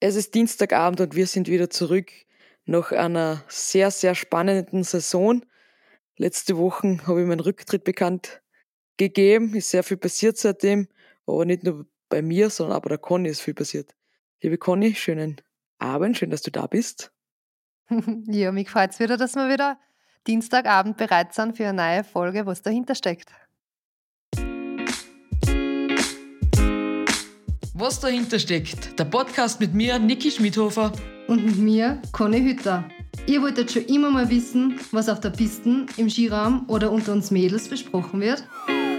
Es ist Dienstagabend und wir sind wieder zurück nach einer sehr, sehr spannenden Saison. Letzte Woche habe ich meinen Rücktritt bekannt gegeben. Ist sehr viel passiert seitdem, aber nicht nur bei mir, sondern auch bei der Conny ist viel passiert. Liebe Conny, schönen Abend, schön, dass du da bist. ja, mich freut es wieder, dass wir wieder Dienstagabend bereit sind für eine neue Folge, was dahinter steckt. Was dahinter steckt. Der Podcast mit mir, Niki Schmidhofer. Und mit mir, Conny Hütter. Ihr wolltet schon immer mal wissen, was auf der Pisten, im Skiraum oder unter uns Mädels besprochen wird?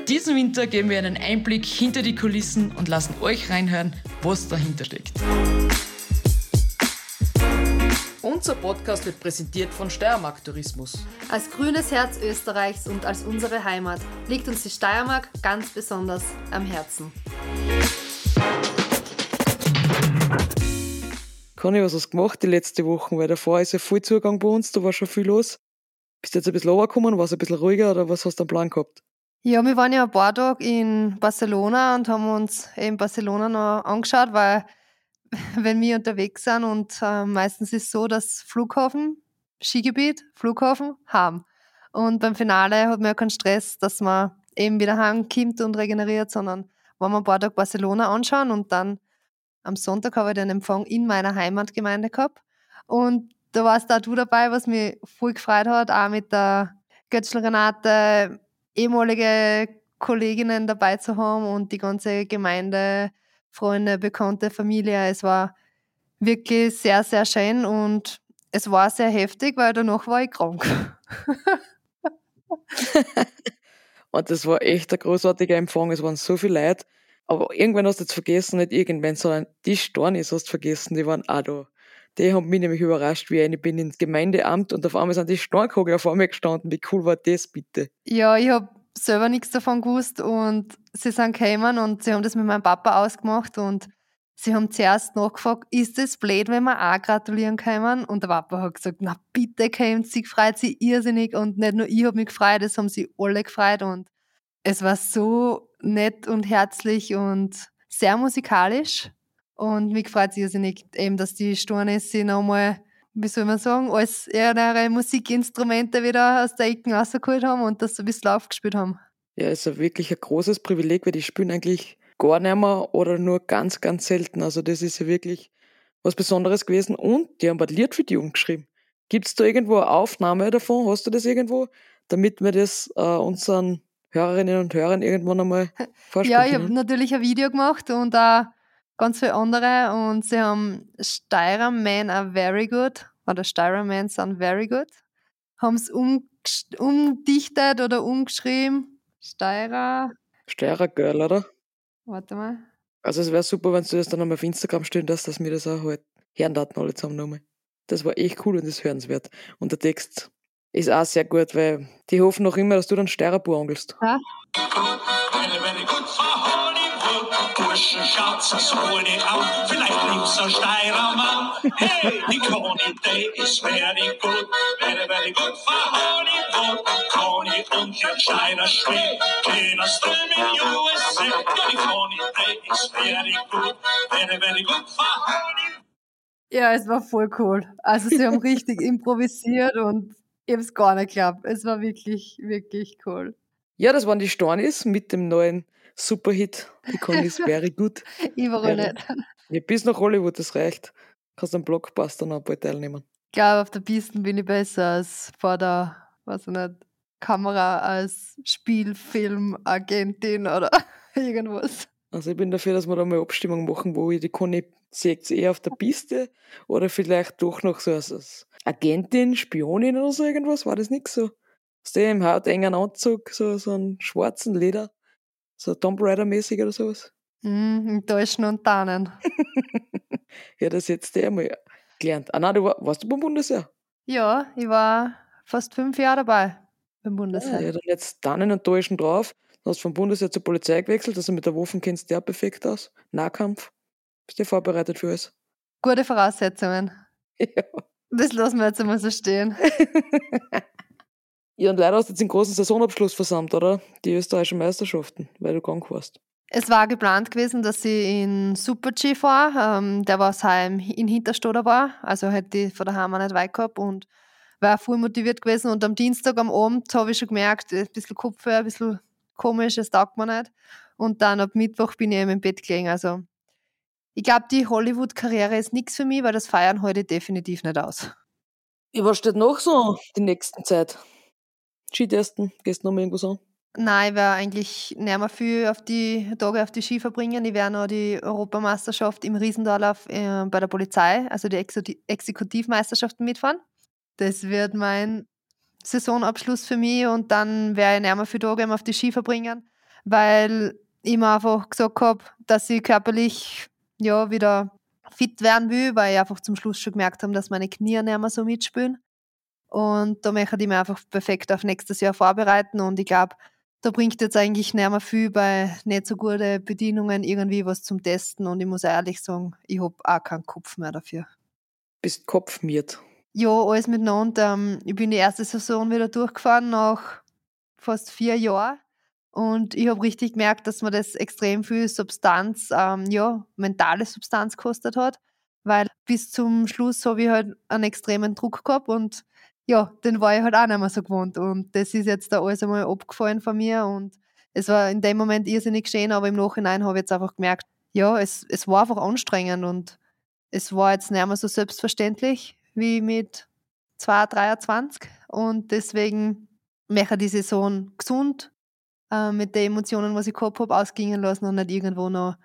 Diesen Winter geben wir einen Einblick hinter die Kulissen und lassen euch reinhören, was dahinter steckt. Unser Podcast wird präsentiert von Steiermark Tourismus. Als grünes Herz Österreichs und als unsere Heimat liegt uns die Steiermark ganz besonders am Herzen. Conny, was hast gemacht die letzte Woche? Weil davor ist ja viel Zugang bei uns, da war schon viel los. Bist du jetzt ein bisschen runtergekommen, war es ein bisschen ruhiger oder was hast du am Plan gehabt? Ja, wir waren ja ein paar Tage in Barcelona und haben uns in Barcelona noch angeschaut, weil wenn wir unterwegs sind und äh, meistens ist es so, dass Flughafen, Skigebiet, Flughafen haben. Und beim Finale hat man ja keinen Stress, dass man eben wieder heimkommt und regeneriert, sondern wollen wir ein paar Tage Barcelona anschauen und dann am Sonntag habe ich den Empfang in meiner Heimatgemeinde gehabt. Und da warst auch du dabei, was mich voll gefreut hat, auch mit der Götzl Renate, ehemalige Kolleginnen dabei zu haben und die ganze Gemeinde, Freunde, Bekannte, Familie. Es war wirklich sehr, sehr schön und es war sehr heftig, weil danach war ich krank. und das war echt ein großartiger Empfang. Es waren so viele Leute. Aber irgendwann hast du jetzt vergessen, nicht irgendwann, sondern die Stornis hast du vergessen, die waren auch da. Die haben mich nämlich überrascht, wie ich bin ins Gemeindeamt und auf einmal sind die Stornkogel vor mir gestanden. Wie cool war das bitte? Ja, ich habe selber nichts davon gewusst und sie sind gekommen und sie haben das mit meinem Papa ausgemacht und sie haben zuerst nachgefragt, ist das blöd, wenn wir auch gratulieren können? Und der Papa hat gesagt, na bitte kommt, sie freut sich irrsinnig und nicht nur ich habe mich gefreut, das haben sie alle gefreut und es war so nett und herzlich und sehr musikalisch. Und mich freut es eben, dass die Stornis sie nochmal, wie soll man sagen, als ihre Musikinstrumente wieder aus der Ecken rausgeholt haben und das so ein bisschen aufgespielt haben. Ja, ist wirklich ein großes Privileg, weil die spielen eigentlich gar nicht mehr oder nur ganz, ganz selten. Also das ist ja wirklich was Besonderes gewesen. Und die haben ein Lied für die umgeschrieben. Gibt es da irgendwo eine Aufnahme davon? Hast du das irgendwo? Damit wir das äh, unseren Hörerinnen und Hörern irgendwann einmal vorstellen Ja, ich habe natürlich ein Video gemacht und auch ganz viele andere und sie haben Steirer Men are very good oder Steirer Men sind very good. Haben es um, umdichtet oder umgeschrieben. Steirer. Steirer Girl, oder? Warte mal. Also es wäre super, wenn du das dann einmal auf Instagram stellen darfst, dass wir das auch halt hören daten alle zusammen nochmal. Das war echt cool und das hörenswert. Und der Text ist auch sehr gut, weil die hoffen noch immer, dass du dann Steirerbur angelst. Ja. Burschen, schaut's so nicht an, vielleicht liebt's ein Steirermann. Hey, die Conny, die ist very good, very, very good for Hollywood. Conny und ihr Steiner Schwede, kennst du mit USA? Ja, die Conny, die ist very good, very, very good for Hollywood. Ja, es war voll cool. Also sie haben richtig improvisiert und ich habe es gar nicht geglaubt. Es war wirklich, wirklich cool. Ja, das waren die Stornis mit dem neuen Superhit. Die Conny ist very good. Überall nicht. Ja, bis nach Hollywood, das reicht. Kannst am Blockbuster noch bald teilnehmen. Ich glaube, auf der Piste bin ich besser als vor der, weiß ich nicht, Kamera als Spielfilmagentin oder irgendwas. Also ich bin dafür, dass wir da mal Abstimmung machen, wo ich die Conny seht eher auf der Piste oder vielleicht doch noch so als Agentin, Spionin oder so irgendwas? War das nix so? Aus dem hautengen Anzug, so, so einen schwarzen Leder, so Tomb Raider-mäßig oder sowas? Mm, in Deutschen und Tannen. ja, das jetzt der mal gelernt. Ah nein, du war, warst du beim Bundesheer? Ja, ich war fast fünf Jahre dabei beim Bundesheer. Ah, ja, dann jetzt Tannen und Deutschen drauf. Du hast vom Bundesheer zur Polizei gewechselt, also mit der Waffen kennst du ja perfekt aus. Nahkampf. Bist du vorbereitet für alles? Gute Voraussetzungen. Ja. Das lassen wir jetzt einmal so stehen. ja, und leider hast du jetzt den großen Saisonabschluss versammelt, oder? Die österreichischen Meisterschaften, weil du krank warst. Es war geplant gewesen, dass ich in Super-G fahre. Ähm, der was heim in Hinterstoder war. Also hätte ich von daheim auch nicht weit gehabt und war voll motiviert gewesen. Und am Dienstag am Abend habe ich schon gemerkt, ein bisschen Kopfweh, ein bisschen komisch, es taugt mir nicht. Und dann ab Mittwoch bin ich eben im Bett gelegen. Also ich glaube, die Hollywood-Karriere ist nichts für mich, weil das Feiern heute definitiv nicht aus. Was steht noch so die nächsten Zeit? Skitesten? Gehst du noch mal irgendwas an? Nein, ich werde eigentlich nicht mehr viel auf die Tage auf die Ski verbringen. Ich werde noch die Europameisterschaft im Riesendorlauf äh, bei der Polizei, also die Exekutivmeisterschaften mitfahren. Das wird mein Saisonabschluss für mich und dann werde ich nicht mehr viele Tage auf die Ski verbringen, weil ich mir einfach gesagt habe, dass ich körperlich ja, wieder fit werden will, weil ich einfach zum Schluss schon gemerkt habe, dass meine Knie nicht mehr so mitspielen. Und da möchte ich mich einfach perfekt auf nächstes Jahr vorbereiten und ich glaube, da bringt jetzt eigentlich nicht mehr viel bei nicht so guten Bedienungen irgendwie was zum Testen und ich muss ehrlich sagen, ich habe auch keinen Kopf mehr dafür. Bist kopfmiert? Ja, alles miteinander. Ähm, ich bin die erste Saison wieder durchgefahren nach fast vier Jahren und ich habe richtig gemerkt, dass mir das extrem viel Substanz, ähm, ja, mentale Substanz gekostet hat, weil bis zum Schluss habe ich halt einen extremen Druck gehabt und ja, den war ich halt auch nicht mehr so gewohnt. Und das ist jetzt da alles einmal abgefallen von mir. Und es war in dem Moment irrsinnig schön, aber im Nachhinein habe ich jetzt einfach gemerkt, ja, es, es war einfach anstrengend und es war jetzt nicht mehr so selbstverständlich wie mit 2, 23. Und deswegen möchte ich die Saison gesund äh, mit den Emotionen, was ich gehabt habe, ausgingen lassen und nicht irgendwo noch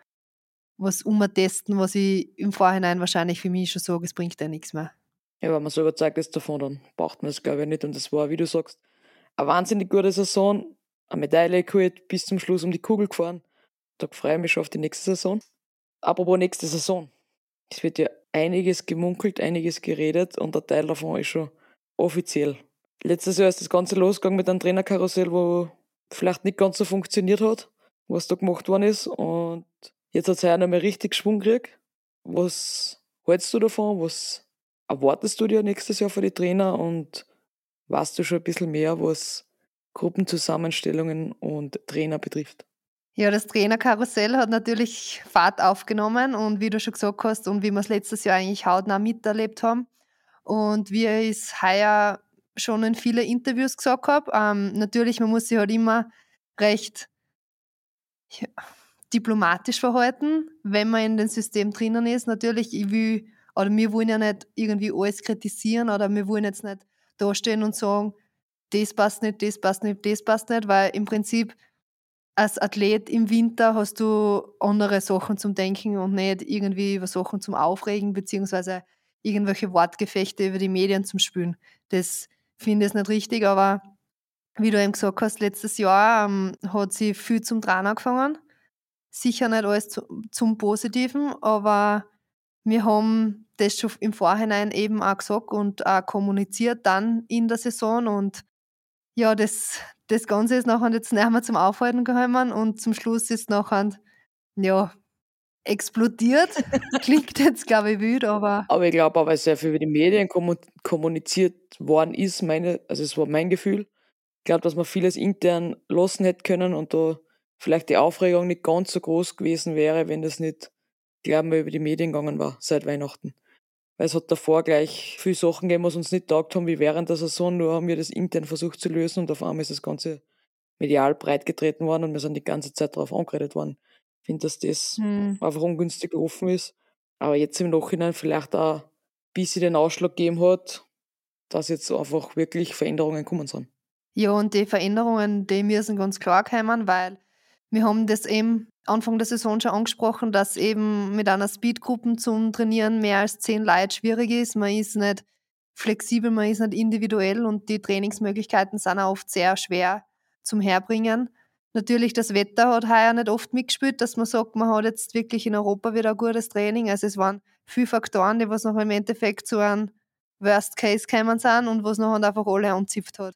was umtesten, was ich im Vorhinein wahrscheinlich für mich schon sage, es bringt ja nichts mehr. Ja, wenn man so überzeugt ist davon, dann braucht man das glaube ich nicht. Und das war, wie du sagst, eine wahnsinnig gute Saison. Eine Medaille geholt, bis zum Schluss um die Kugel gefahren. Da freue ich mich schon auf die nächste Saison. Apropos nächste Saison. Es wird ja einiges gemunkelt, einiges geredet und ein Teil davon ist schon offiziell. Letztes Jahr ist das Ganze losgegangen mit einem Trainerkarussell, wo vielleicht nicht ganz so funktioniert hat, was da gemacht worden ist. Und jetzt hat es heuer nochmal richtig Schwung gekriegt. Was hältst du davon? Was erwartest du dir nächstes Jahr für die Trainer und weißt du schon ein bisschen mehr, was Gruppenzusammenstellungen und Trainer betrifft? Ja, das Trainerkarussell hat natürlich Fahrt aufgenommen und wie du schon gesagt hast und wie wir es letztes Jahr eigentlich hautnah miterlebt haben und wie ich es heuer schon in vielen Interviews gesagt habe, ähm, natürlich, man muss sich halt immer recht ja, diplomatisch verhalten, wenn man in dem System drinnen ist. Natürlich, ich will oder wir wollen ja nicht irgendwie alles kritisieren oder wir wollen jetzt nicht dastehen und sagen, das passt nicht, das passt nicht, das passt nicht, weil im Prinzip als Athlet im Winter hast du andere Sachen zum Denken und nicht irgendwie über Sachen zum Aufregen beziehungsweise irgendwelche Wortgefechte über die Medien zum Spülen. Das finde ich nicht richtig, aber wie du eben gesagt hast, letztes Jahr ähm, hat sie viel zum Trainer angefangen. Sicher nicht alles zu, zum Positiven, aber wir haben das schon im Vorhinein eben auch gesagt und auch kommuniziert dann in der Saison und ja, das, das Ganze ist nachher jetzt nicht mehr zum Aufhalten gekommen und zum Schluss ist nachher, ja, explodiert. Klingt jetzt, glaube ich, wild, aber. Aber ich glaube auch, weil sehr viel über die Medien kommuniziert worden ist, meine, also es war mein Gefühl. Ich glaube, dass man vieles intern lassen hätte können und da vielleicht die Aufregung nicht ganz so groß gewesen wäre, wenn das nicht glaube ich, über die Medien gegangen war seit Weihnachten. Weil es hat davor gleich viele Sachen gegeben, was uns nicht taugt haben, wie während der Saison, nur haben wir das intern versucht zu lösen und auf einmal ist das Ganze medial breit getreten worden und wir sind die ganze Zeit darauf angeredet worden. Ich finde, dass das hm. einfach ungünstig gelaufen ist. Aber jetzt im Nachhinein vielleicht auch ein bisschen den Ausschlag gegeben hat, dass jetzt einfach wirklich Veränderungen kommen sind. Ja, und die Veränderungen, die müssen ganz klar kommen, weil wir haben das eben Anfang der Saison schon angesprochen, dass eben mit einer Speedgruppe zum Trainieren mehr als zehn Leute schwierig ist. Man ist nicht flexibel, man ist nicht individuell und die Trainingsmöglichkeiten sind auch oft sehr schwer zum Herbringen. Natürlich, das Wetter hat heuer nicht oft mitgespielt, dass man sagt, man hat jetzt wirklich in Europa wieder ein gutes Training. Also es waren viele Faktoren, die was noch im Endeffekt zu einem Worst Case gekommen sind und was noch einfach alle anzipft hat.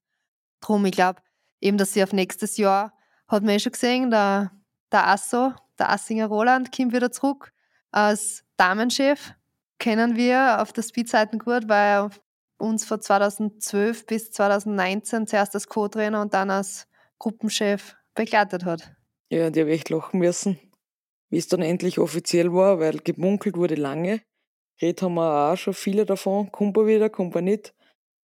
Drum, ich glaube, eben, dass sie auf nächstes Jahr, hat man eh schon gesehen, der der Asso, der Assinger Roland, kommt wieder zurück als Damenchef. Kennen wir auf der Speedseiten gut, weil er uns von 2012 bis 2019 zuerst als Co-Trainer und dann als Gruppenchef begleitet hat. Ja, die habe echt lachen müssen, wie es dann endlich offiziell war, weil gemunkelt wurde lange. Red haben wir auch schon viele davon. Kommt er wieder, kommt er nicht.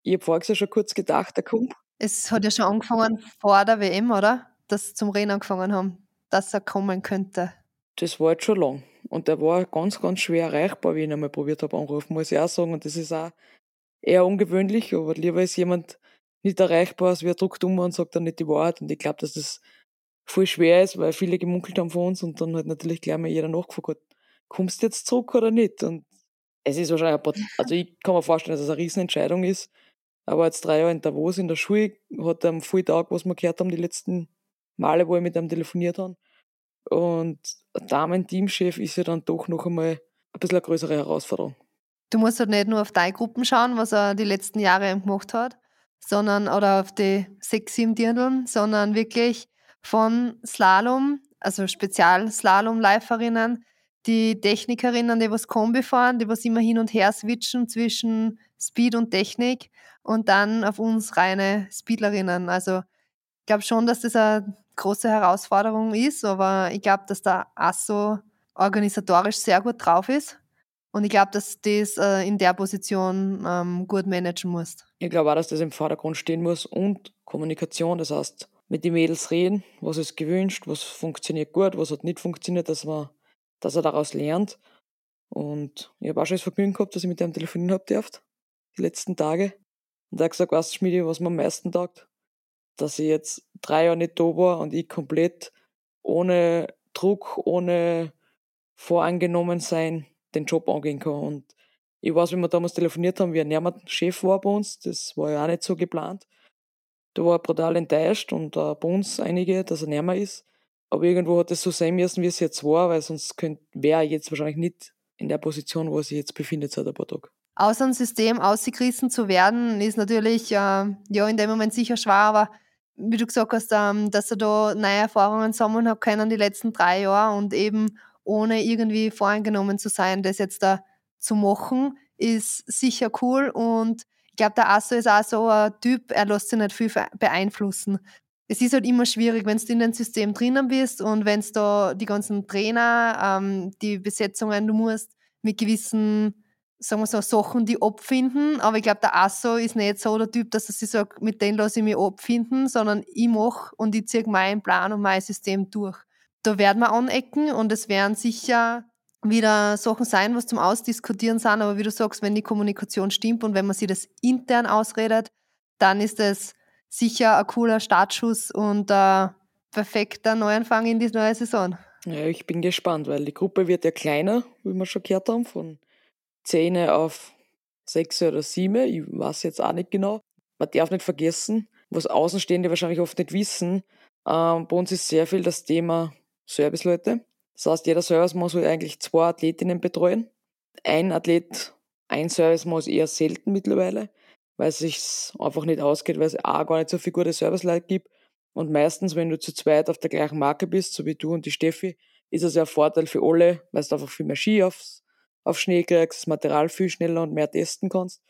Ich habe vorher schon kurz gedacht, er kommt. Es hat ja schon angefangen vor der WM, oder? Dass sie zum Rennen angefangen haben, dass er kommen könnte. Das war jetzt schon lang. Und der war ganz, ganz schwer erreichbar, wie ich ihn einmal probiert habe anrufen, muss ich auch sagen. Und das ist auch eher ungewöhnlich, aber lieber ist jemand nicht erreichbar, als wer druckt um und sagt dann nicht die Wahrheit. Und ich glaube, dass das voll schwer ist, weil viele gemunkelt haben von uns und dann halt natürlich gleich mal jeder nachgefragt hat, kommst du jetzt zurück oder nicht? Und es ist wahrscheinlich ein paar, also ich kann mir vorstellen, dass es eine Riesenentscheidung ist. Aber jetzt drei Jahre in Davos in der Schule hat am vollen Tag, was wir gehört haben, die letzten Male, wo ich mit ihm telefoniert habe. Und Damen-Teamchef ist ja dann doch noch einmal ein bisschen eine größere Herausforderung. Du musst halt nicht nur auf deine Gruppen schauen, was er die letzten Jahre gemacht hat, sondern oder auf die sechs, sieben Dirndeln, sondern wirklich von Slalom, also Spezial-Slalom-Läuferinnen, die Technikerinnen, die was Kombi fahren, die was immer hin und her switchen zwischen Speed und Technik und dann auf uns reine Speedlerinnen. Also ich glaube schon, dass das eine große Herausforderung ist, aber ich glaube, dass der ASSO organisatorisch sehr gut drauf ist. Und ich glaube, dass das äh, in der Position ähm, gut managen muss. Ich glaube auch, dass das im Vordergrund stehen muss und Kommunikation. Das heißt, mit den Mädels reden, was ist gewünscht, was funktioniert gut, was hat nicht funktioniert, dass man, dass er daraus lernt. Und ich habe auch schon das Vergnügen gehabt, dass ich mit dem telefonieren habe dürft, die letzten Tage. Und er hat gesagt, weißt du, Schmiede, was mir am meisten taugt? Dass ich jetzt drei Jahre nicht da war und ich komplett ohne Druck, ohne voreingenommen sein den Job angehen kann. Und ich weiß, wie wir damals telefoniert haben, wie ein Nermann Chef war bei uns, das war ja auch nicht so geplant. Da war er brutal enttäuscht und uh, bei uns einige, dass er näher ist. Aber irgendwo hat es so sein müssen, wie es jetzt war, weil sonst wäre er jetzt wahrscheinlich nicht in der Position, wo er sich jetzt befindet seit ein paar Tagen. Aus einem System ausgerissen zu werden, ist natürlich äh, ja in dem Moment sicher schwer, aber wie du gesagt hast, ähm, dass er da neue Erfahrungen sammeln hat können die letzten drei Jahre und eben ohne irgendwie voreingenommen zu sein, das jetzt da zu machen, ist sicher cool und ich glaube, der Asso ist auch so ein Typ, er lässt sich nicht viel beeinflussen. Es ist halt immer schwierig, wenn du in dem System drinnen bist und wenn es da die ganzen Trainer, ähm, die Besetzungen, du musst mit gewissen, sagen wir so, Sachen die abfinden. Aber ich glaube, der Asso ist nicht so der Typ, dass er sich sagt, mit denen lasse ich mich abfinden, sondern ich mache und ich ziehe meinen Plan und mein System durch. Da werden wir anecken und es werden sicher wieder Sachen sein, was zum Ausdiskutieren sind, aber wie du sagst, wenn die Kommunikation stimmt und wenn man sich das intern ausredet, dann ist es sicher ein cooler Startschuss und ein perfekter Neuanfang in die neue Saison. Ja, ich bin gespannt, weil die Gruppe wird ja kleiner, wie wir schon gehört haben, von 10 auf 6 oder 7. Ich weiß jetzt auch nicht genau. Man darf nicht vergessen, was Außenstehende wahrscheinlich oft nicht wissen. Ähm, bei uns ist sehr viel das Thema Serviceleute. Das heißt, jeder Servicemann soll eigentlich zwei Athletinnen betreuen. Ein Athlet, ein Servicemann ist eher selten mittlerweile, weil es sich einfach nicht ausgeht, weil es auch gar nicht so viele gute Serviceleute gibt. Und meistens, wenn du zu zweit auf der gleichen Marke bist, so wie du und die Steffi, ist es ja ein Vorteil für alle, weil du einfach viel mehr Ski aufs, auf Schnee kriegst, das Material viel schneller und mehr testen kannst.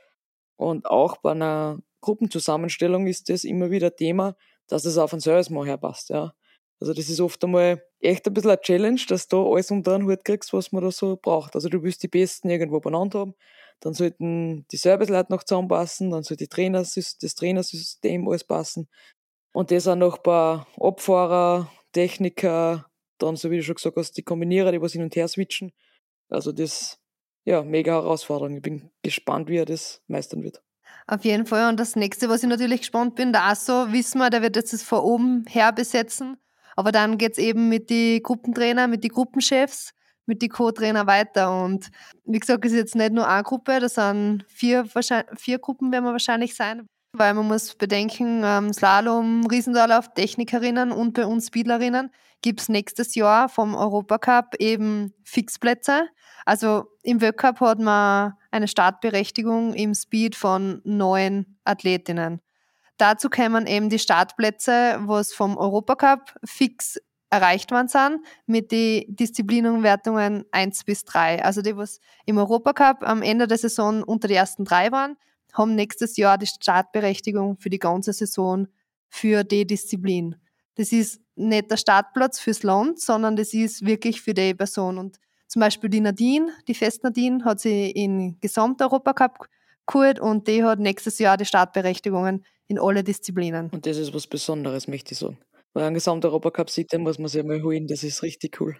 Und auch bei einer Gruppenzusammenstellung ist das immer wieder Thema, dass es auf einen Servicemann herpasst. Ja. Also das ist oft einmal echt ein bisschen eine Challenge, dass du da alles unter einen Hut kriegst, was man da so braucht. Also du willst die Besten irgendwo benannt haben, dann sollten die Serviceleute noch zusammenpassen, dann soll die Trainers, das Trainersystem alles passen. Und das auch noch bei Abfahrer, Techniker, dann, so wie du schon gesagt hast, die Kombinierer, die was hin und her switchen. Also das, ja, mega Herausforderung. Ich bin gespannt, wie er das meistern wird. Auf jeden Fall. Und das nächste, was ich natürlich gespannt bin, der Asso, wissen wir, der wird jetzt das von oben her besetzen. Aber dann geht es eben mit den Gruppentrainer, mit den Gruppenchefs, mit den Co-Trainer weiter. Und wie gesagt, es ist jetzt nicht nur eine Gruppe, das sind vier, vier Gruppen werden wir wahrscheinlich sein. Weil man muss bedenken, ähm, Slalom, Riesendorlauf, Technikerinnen und bei uns Speedlerinnen gibt es nächstes Jahr vom Europacup eben Fixplätze. Also im Weltcup hat man eine Startberechtigung im Speed von neun Athletinnen. Dazu kämen eben die Startplätze, was vom Europacup fix erreicht worden sind, mit den Disziplinenwertungen 1 bis 3. Also die, was im Europacup am Ende der Saison unter die ersten drei waren, haben nächstes Jahr die Startberechtigung für die ganze Saison für die Disziplin. das ist nicht der Startplatz fürs Land, sondern das ist wirklich für die Person. Und zum Beispiel die Nadine, die Fest Nadine, hat sie in Gesamteuropacup geholt und die hat nächstes Jahr die Startberechtigungen in alle Disziplinen. Und das ist was Besonderes, möchte ich sagen. Weil ein Gesamteuropacup-Sieg, den muss man sich einmal holen, das ist richtig cool.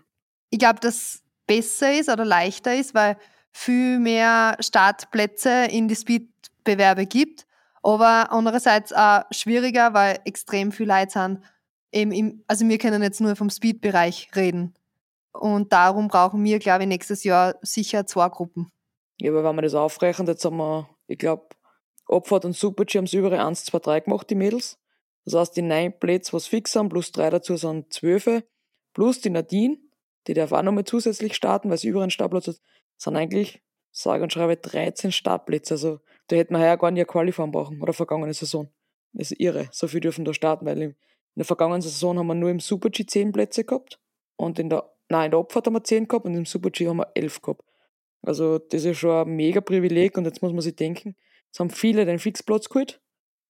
Ich glaube, dass besser ist oder leichter ist, weil viel mehr Startplätze in die Speed-Bewerbe gibt, aber andererseits auch schwieriger, weil extrem viele Leute sind. Eben im, also wir können jetzt nur vom Speed-Bereich reden. Und darum brauchen wir, glaube ich, nächstes Jahr sicher zwei Gruppen. Ja, aber wenn wir das aufrechnen, jetzt haben wir, ich glaube, Abfahrt und Super-G haben es überall 1, 2, 3 gemacht, die Mädels. Das heißt, die neun Plätze, was fix sind, plus drei dazu sind zwölf. Plus die Nadine, die darf auch nochmal zusätzlich starten, weil sie über einen Startplatz hat, sind eigentlich, sage und schreibe, 13 Startplätze. Also da hätten wir heuer gar nicht eine Qualiform brauchen, oder vergangene Saison. Das ist irre. So viel dürfen da starten, weil in der vergangenen Saison haben wir nur im Super-G 10 Plätze gehabt und in der Nein, in der Abfahrt haben wir 10 gehabt und im Super-G haben wir 11 gehabt. Also das ist schon ein mega Privileg und jetzt muss man sich denken, es haben viele den Fixplatz geholt,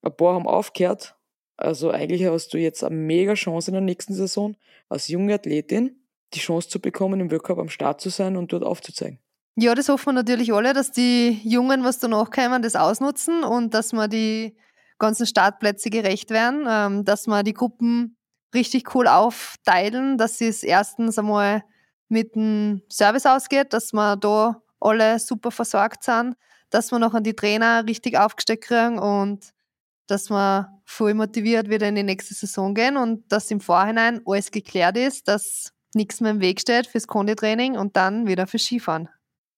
ein paar haben aufgehört. Also eigentlich hast du jetzt eine mega Chance in der nächsten Saison, als junge Athletin die Chance zu bekommen, im Weltcup am Start zu sein und dort aufzuzeigen. Ja, das hoffen wir natürlich alle, dass die Jungen, was danach kommen, das ausnutzen und dass wir die ganzen Startplätze gerecht werden, ähm, dass wir die Gruppen richtig cool aufteilen, dass es erstens einmal mit dem Service ausgeht, dass wir da alle super versorgt sind, dass wir noch an die Trainer richtig aufgesteckt kriegen und dass wir voll motiviert wieder in die nächste Saison gehen und dass im Vorhinein alles geklärt ist, dass nichts mehr im Weg steht fürs Konditraining und dann wieder fürs Skifahren.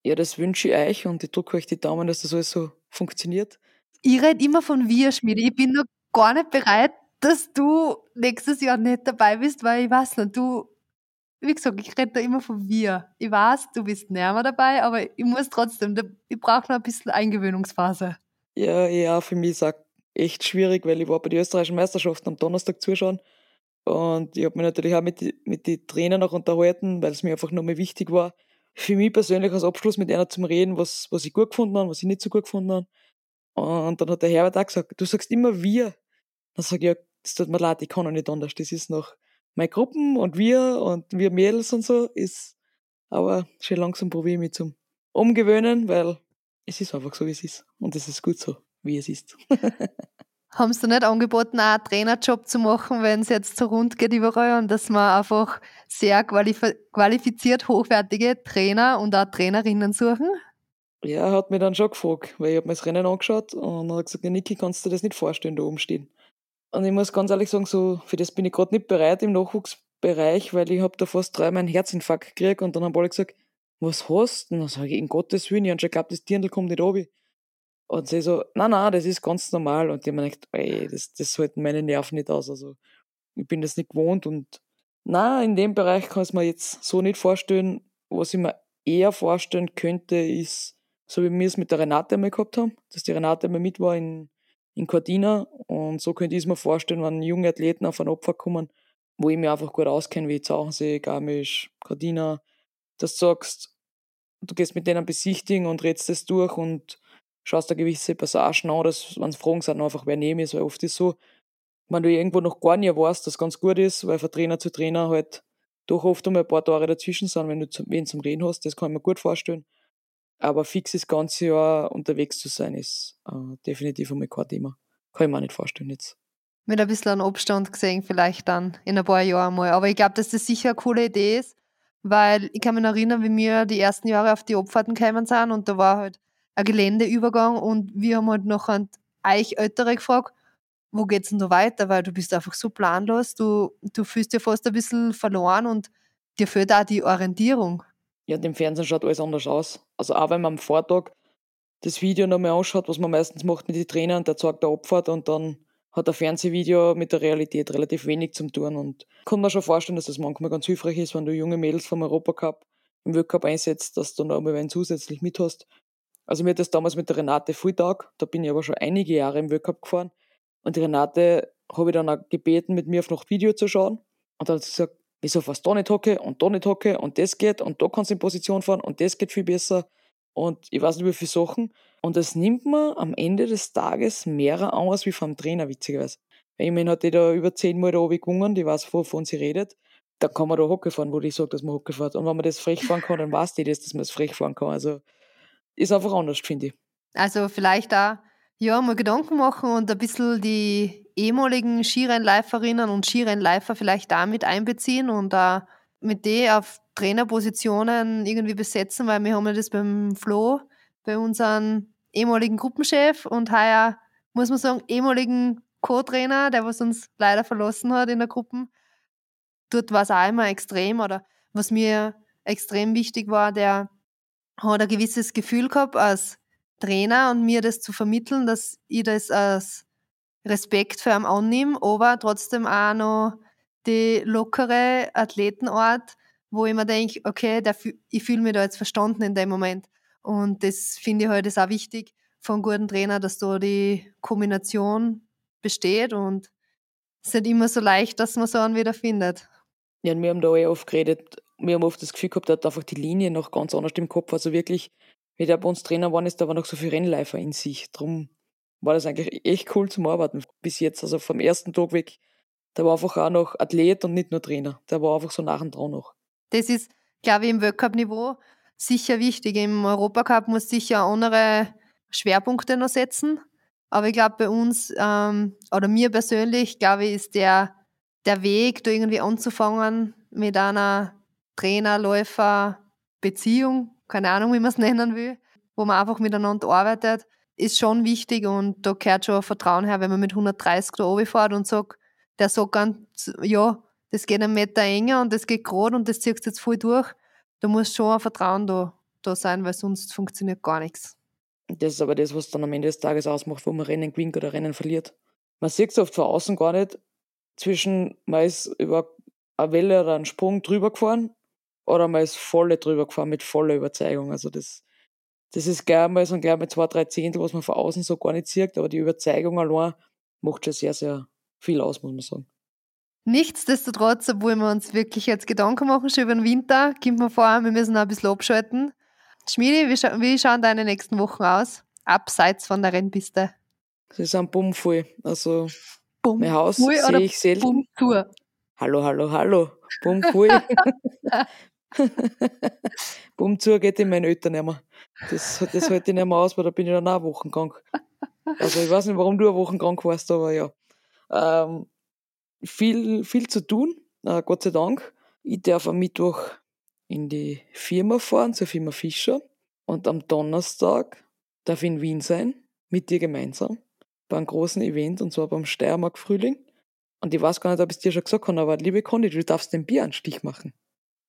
Ja, das wünsche ich euch und ich drücke euch die Daumen, dass das alles so funktioniert. Ich rede immer von wir, Schmiede. Ich bin noch gar nicht bereit, dass du nächstes Jahr nicht dabei bist, weil ich weiß nicht, du, wie gesagt, ich rede da immer von wir. Ich weiß, du bist näher dabei, aber ich muss trotzdem, ich brauche noch ein bisschen Eingewöhnungsphase. Ja, ja, für mich ist auch echt schwierig, weil ich war bei den österreichischen Meisterschaften am Donnerstag zuschauen und ich habe mich natürlich auch mit, mit den Trainern noch unterhalten, weil es mir einfach nochmal wichtig war, für mich persönlich als Abschluss mit einer zum Reden, was, was ich gut gefunden habe, was ich nicht so gut gefunden habe. Und dann hat der Herbert auch gesagt, du sagst immer wir. Dann sage ich, ja, das tut mir leid, ich kann auch nicht anders. Das ist noch meine Gruppen und wir und wir Mädels und so ist, aber schon langsam probiere ich mich zum Umgewöhnen, weil es ist einfach so, wie es ist. Und es ist gut so, wie es ist. Haben sie nicht angeboten, auch einen Trainerjob zu machen, wenn es jetzt so rund geht überall und dass man einfach sehr qualifiziert hochwertige Trainer und auch Trainerinnen suchen? Ja, er hat mich dann schon gefragt, weil ich habe mir das Rennen angeschaut und er hat gesagt, Niki, kannst du dir das nicht vorstellen, da oben stehen? Und ich muss ganz ehrlich sagen, so für das bin ich gerade nicht bereit im Nachwuchsbereich, weil ich habe da fast drei meinen Herzinfarkt gekriegt und dann haben alle gesagt, was hast du? Und dann sage ich, in Gottes Willen, ich habe schon geglaubt, das Dirndl kommt nicht runter. Und sie so, nein, nein, das ist ganz normal. Und ich mir gedacht, ey, das, das halten meine Nerven nicht aus. Also ich bin das nicht gewohnt und na, in dem Bereich kann ich mir jetzt so nicht vorstellen. Was ich mir eher vorstellen könnte, ist, so wie wir es mit der Renate einmal gehabt haben, dass die Renate einmal mit war in, in Cortina. Und so könnte ich es mir vorstellen, wenn junge Athleten auf ein Opfer kommen, wo ich mich einfach gut auskenne, wie Zauchensee, Garmisch, Cortina, dass du sagst, du gehst mit denen besichtigen und redest das durch und schaust da gewisse Passagen an, dass, wenn es Fragen sind, einfach wer neben ist, weil oft ist so, wenn du irgendwo noch gar nicht weißt, dass ganz gut ist, weil von Trainer zu Trainer halt doch oft einmal ein paar Tage dazwischen sind, wenn du wen zum Reden hast, das kann ich mir gut vorstellen. Aber fix das ganze Jahr unterwegs zu sein, ist äh, definitiv einmal kein Thema. Kann ich mir auch nicht vorstellen jetzt. Mit ein bisschen Abstand gesehen, vielleicht dann in ein paar Jahren mal. Aber ich glaube, dass das sicher eine coole Idee ist, weil ich kann mich erinnern, wie wir die ersten Jahre auf die Abfahrten gekommen sind und da war halt ein Geländeübergang und wir haben halt noch an euch Ältere gefragt, wo geht's denn da weiter? Weil du bist einfach so planlos, du, du fühlst dich fast ein bisschen verloren und dir fehlt auch die Orientierung. Ja, dem Fernsehen schaut alles anders aus. Also auch wenn man am Vortag das Video nochmal anschaut, was man meistens macht mit den Trainern, der zeigt der Abfahrt und dann hat ein Fernsehvideo mit der Realität relativ wenig zu tun. Und kann man schon vorstellen, dass das manchmal ganz hilfreich ist, wenn du junge Mädels vom Europacup im Weltcup einsetzt, dass du dann auch mal einen zusätzlich mit hast. Also mir hat das damals mit der Renate Fulltag, da bin ich aber schon einige Jahre im Weltcup gefahren. Und die Renate habe ich dann auch gebeten, mit mir auf noch Video zu schauen. Und dann hat sie gesagt, wieso fast da nicht hocke und da nicht hocke und das geht und da kannst du in Position fahren und das geht viel besser. Und ich weiß nicht, wie viele Sachen. Und das nimmt man am Ende des Tages mehr aus wie vom Trainer, witzigerweise. Immerhin hat die da über zehnmal da oben gewungen, die weiß, wovon sie redet. Da kann man da Hocke fahren, wo die sagt, dass man Hocke fährt. Und wenn man das frech fahren kann, dann weiß die das, dass man das frech fahren kann. Also ist einfach anders, finde ich. Also vielleicht auch ja, mal Gedanken machen und ein bisschen die ehemaligen Skirennläuferinnen und Skirennläufer vielleicht da mit einbeziehen und da mit denen auf Trainerpositionen irgendwie besetzen, weil wir haben ja das beim Flo, bei unserem ehemaligen Gruppenchef und heuer, muss man sagen, ehemaligen Co-Trainer, der was uns leider verlassen hat in der Gruppe. Dort war es auch immer extrem oder was mir extrem wichtig war, der hat ein gewisses Gefühl gehabt als Trainer und mir das zu vermitteln, dass ich das als Respekt für ihn annehme, aber trotzdem auch noch die lockere Athletenart, wo ich mir denke, okay, der, ich fühle mich da jetzt verstanden in dem Moment. Und das finde ich halt auch wichtig von guten Trainer, dass da die Kombination besteht und es ist nicht immer so leicht, dass man so einen wieder findet. Ja, und wir haben da eh oft geredet, wir haben oft das Gefühl gehabt, er hat einfach die Linie noch ganz anders im Kopf. Also wirklich, wie der bei uns Trainer war, ist, da war noch so viel Rennläufer in sich. Darum war das eigentlich echt cool zum Arbeiten bis jetzt. Also vom ersten Tag weg, der war einfach auch noch Athlet und nicht nur Trainer. Der war einfach so nach und dran noch. Das ist, glaube ich, im Weltcup-Niveau sicher wichtig. Im Europacup muss sicher andere Schwerpunkte noch setzen. Aber ich glaube, bei uns, ähm, oder mir persönlich, glaube ich, ist der, der Weg, da irgendwie anzufangen mit einer Trainer-Läufer-Beziehung, keine Ahnung, wie man es nennen will, wo man einfach miteinander arbeitet, ist schon wichtig und da gehört schon Vertrauen her, wenn man mit 130 da oben fährt und sagt, der sagt ganz, ja, das geht einen Meter enger und das geht gerade und das zieht jetzt voll durch. Da muss schon ein Vertrauen da, da sein, weil sonst funktioniert gar nichts. Das ist aber das, was dann am Ende des Tages ausmacht, wo man Rennen gewinnt oder Rennen verliert. Man sieht es oft von außen gar nicht, zwischen man ist über eine Welle oder einen Sprung drüber gefahren oder man ist volle drüber gefahren mit voller Überzeugung. Also das, das ist gleich mal so gleich mal zwei, drei Zehntel, was man von außen so gar nicht sieht, aber die Überzeugung allein macht schon sehr, sehr viel aus, muss man sagen. Nichtsdestotrotz, obwohl wir uns wirklich jetzt Gedanken machen, schon über den Winter, kommt mir vor, wir müssen auch ein bisschen abschalten. Schmiedi, wie, scha wie schauen deine nächsten Wochen aus? Abseits von der Rennpiste. Sie sind bummvoll. Also, Bumm mein Haus sehe ich selten. Bummtour. Hallo, hallo, hallo. Bummvoll. Bummtour geht in meinen Eltern nicht mehr. Das, das halte ich nicht mehr aus, weil da bin ich dann auch wochenkrank. Also, ich weiß nicht, warum du eine Woche krank warst, aber ja. Ähm, viel, viel zu tun, äh, Gott sei Dank. Ich darf am Mittwoch in die Firma fahren, zur Firma Fischer. Und am Donnerstag darf ich in Wien sein, mit dir gemeinsam, bei einem großen Event, und zwar beim Steiermark Frühling. Und ich weiß gar nicht, ob ich es dir schon gesagt habe, aber liebe Conny, du darfst den Bieranstich machen.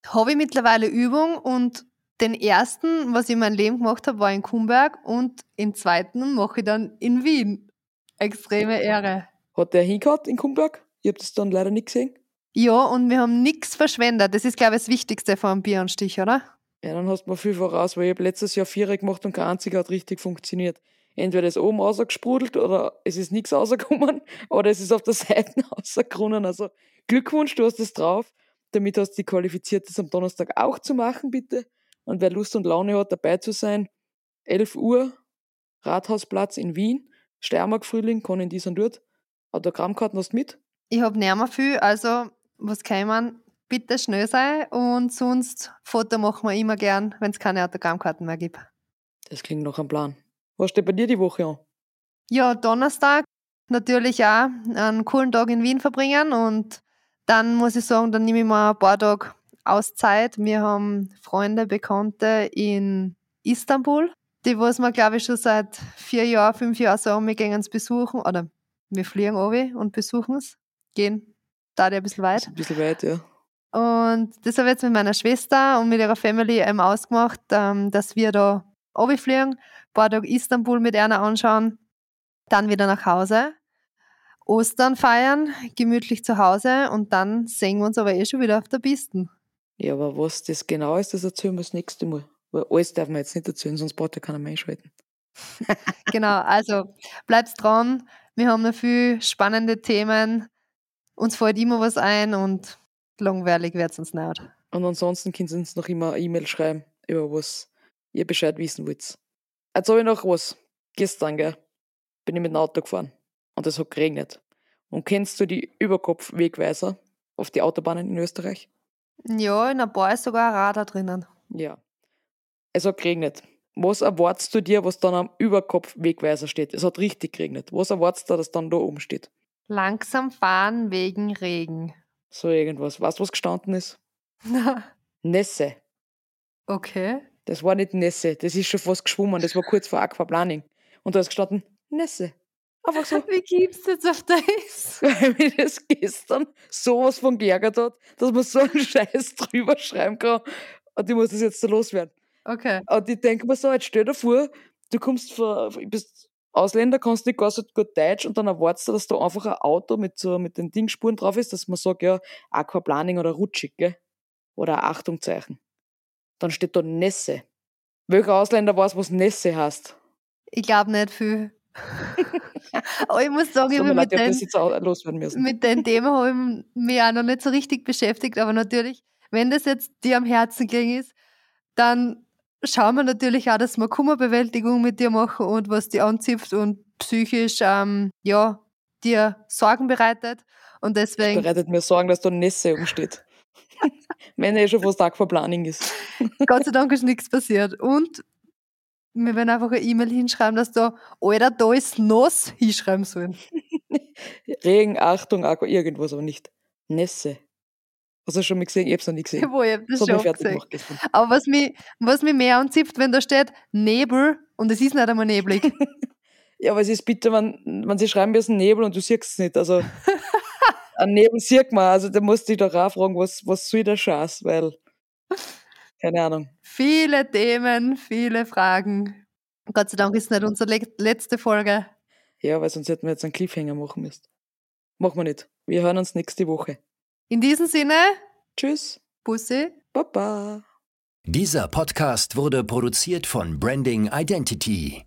Habe ich mittlerweile Übung und den ersten, was ich in meinem Leben gemacht habe, war in Kumberg und den zweiten mache ich dann in Wien. Extreme Ehre. Hat der hingehört in Kumberg? Ich habe das dann leider nicht gesehen. Ja, und wir haben nichts verschwendet. Das ist, glaube ich, das Wichtigste vor einem Bieranstich, oder? Ja, dann hast du mal viel voraus, weil ich habe letztes Jahr Vierer gemacht und kein einziger hat richtig funktioniert. Entweder ist oben rausgesprudelt oder es ist nichts rausgekommen oder es ist auf der Seite rausgerunnen. Also Glückwunsch, du hast es drauf. Damit hast du dich qualifiziert, das am Donnerstag auch zu machen, bitte. Und wer Lust und Laune hat, dabei zu sein, 11 Uhr, Rathausplatz in Wien, Steiermark Frühling, kann in diesem dort. Autogrammkarten hast du mit? Ich habe nicht mehr viel, also was kann man? Bitte schnell sein und sonst Foto machen wir immer gern, wenn es keine Autogrammkarten mehr gibt. Das klingt nach einem Plan. Was steht bei dir die Woche an? Ja, Donnerstag natürlich auch einen coolen Tag in Wien verbringen und dann muss ich sagen, dann nehme ich mal ein paar Tage Auszeit. Wir haben Freunde, Bekannte in Istanbul, die was wir glaube ich schon seit vier Jahren, fünf Jahren sagen, wir gehen es besuchen oder wir fliegen obi und besuchen es, gehen da ein bisschen weit. Ein bisschen weit, ja. Und das habe ich jetzt mit meiner Schwester und mit ihrer Family eben ausgemacht, ähm, dass wir da fliegen, ein paar Tage Istanbul mit einer anschauen, dann wieder nach Hause, Ostern feiern, gemütlich zu Hause und dann sehen wir uns aber eh schon wieder auf der Piste. Ja, aber was das genau ist, das erzählen wir das nächste Mal. Weil alles darf man jetzt nicht erzählen, sonst braucht ja keiner mehr einschalten. genau, also bleibt dran. Wir haben noch viele spannende Themen. Uns fällt immer was ein und langweilig wird es uns nicht. Und ansonsten könnt ihr uns noch immer eine E-Mail schreiben, über was ihr Bescheid wissen wollt. Jetzt habe ich noch was. Gestern, gell, bin ich mit dem Auto gefahren und es hat geregnet. Und kennst du die Überkopfwegweiser auf die Autobahnen in Österreich? Ja, in ein paar ist sogar ein Radar drinnen. Ja. Es hat geregnet. Was erwartest du dir, was dann am Überkopfwegweiser steht? Es hat richtig geregnet. Was erwartest du, dass dann da oben steht? Langsam fahren wegen Regen. So irgendwas. Weißt du, was gestanden ist? Nässe. okay. Das war nicht Nässe. Das ist schon fast geschwommen. Das war kurz vor Aquaplaning. Und da ist gestanden Nässe. Einfach so. Wie gibst du jetzt auf das? weil mich das gestern sowas von geärgert hat, dass man so einen Scheiß drüber schreiben kann. Und ich muss das jetzt so loswerden. Okay. Und ich denke mir so, jetzt stell dir vor, du kommst von, bist Ausländer, kannst nicht gar so gut Deutsch und dann erwartest du, dass da einfach ein Auto mit so, mit den Dingspuren drauf ist, dass man sagt, ja, Aquaplaning oder rutschig, gell? Oder Achtungzeichen. Dann steht da Nässe. Welcher Ausländer weiß, was Nässe heißt? Ich glaube nicht viel. Aber ich muss sagen, ich mit, leid, ich hab den, das mit den Themen habe ich mich auch noch nicht so richtig beschäftigt. Aber natürlich, wenn das jetzt dir am Herzen gelegen ist, dann schauen wir natürlich auch, dass wir Kummerbewältigung mit dir machen und was die anzipft und psychisch ähm, ja, dir Sorgen bereitet. Und deswegen, bereitet mir Sorgen, dass da Nässe umsteht. Wenn er eh schon fast Aquaplaning ist. Gott sei Dank ist nichts passiert. Und wir werden einfach eine E-Mail hinschreiben, dass da, Alter, da ist nass, hinschreiben sollen. Regen, Achtung, Aqua, irgendwas, aber nicht. Nässe. Hast du schon mal gesehen? Ich hab's noch nie gesehen. Wo ich hab das Das schon gesehen. gemacht. Aber was mich, was mich mehr anzipft, wenn da steht Nebel und es ist nicht einmal neblig. Ja, aber es ist bitter, wenn, wenn sie schreiben müssen Nebel und du siehst es nicht. Also, ein Nebel sieht man. Also, da musst du dich doch auch fragen, was, was soll der Scheiß, weil, keine Ahnung. viele Themen, viele Fragen. Gott sei Dank ist nicht unsere le letzte Folge. Ja, weil sonst hätten wir jetzt einen Cliffhanger machen müssen. Machen wir nicht. Wir hören uns nächste Woche. In diesem Sinne, Tschüss. Bussi. Baba. Dieser Podcast wurde produziert von Branding Identity.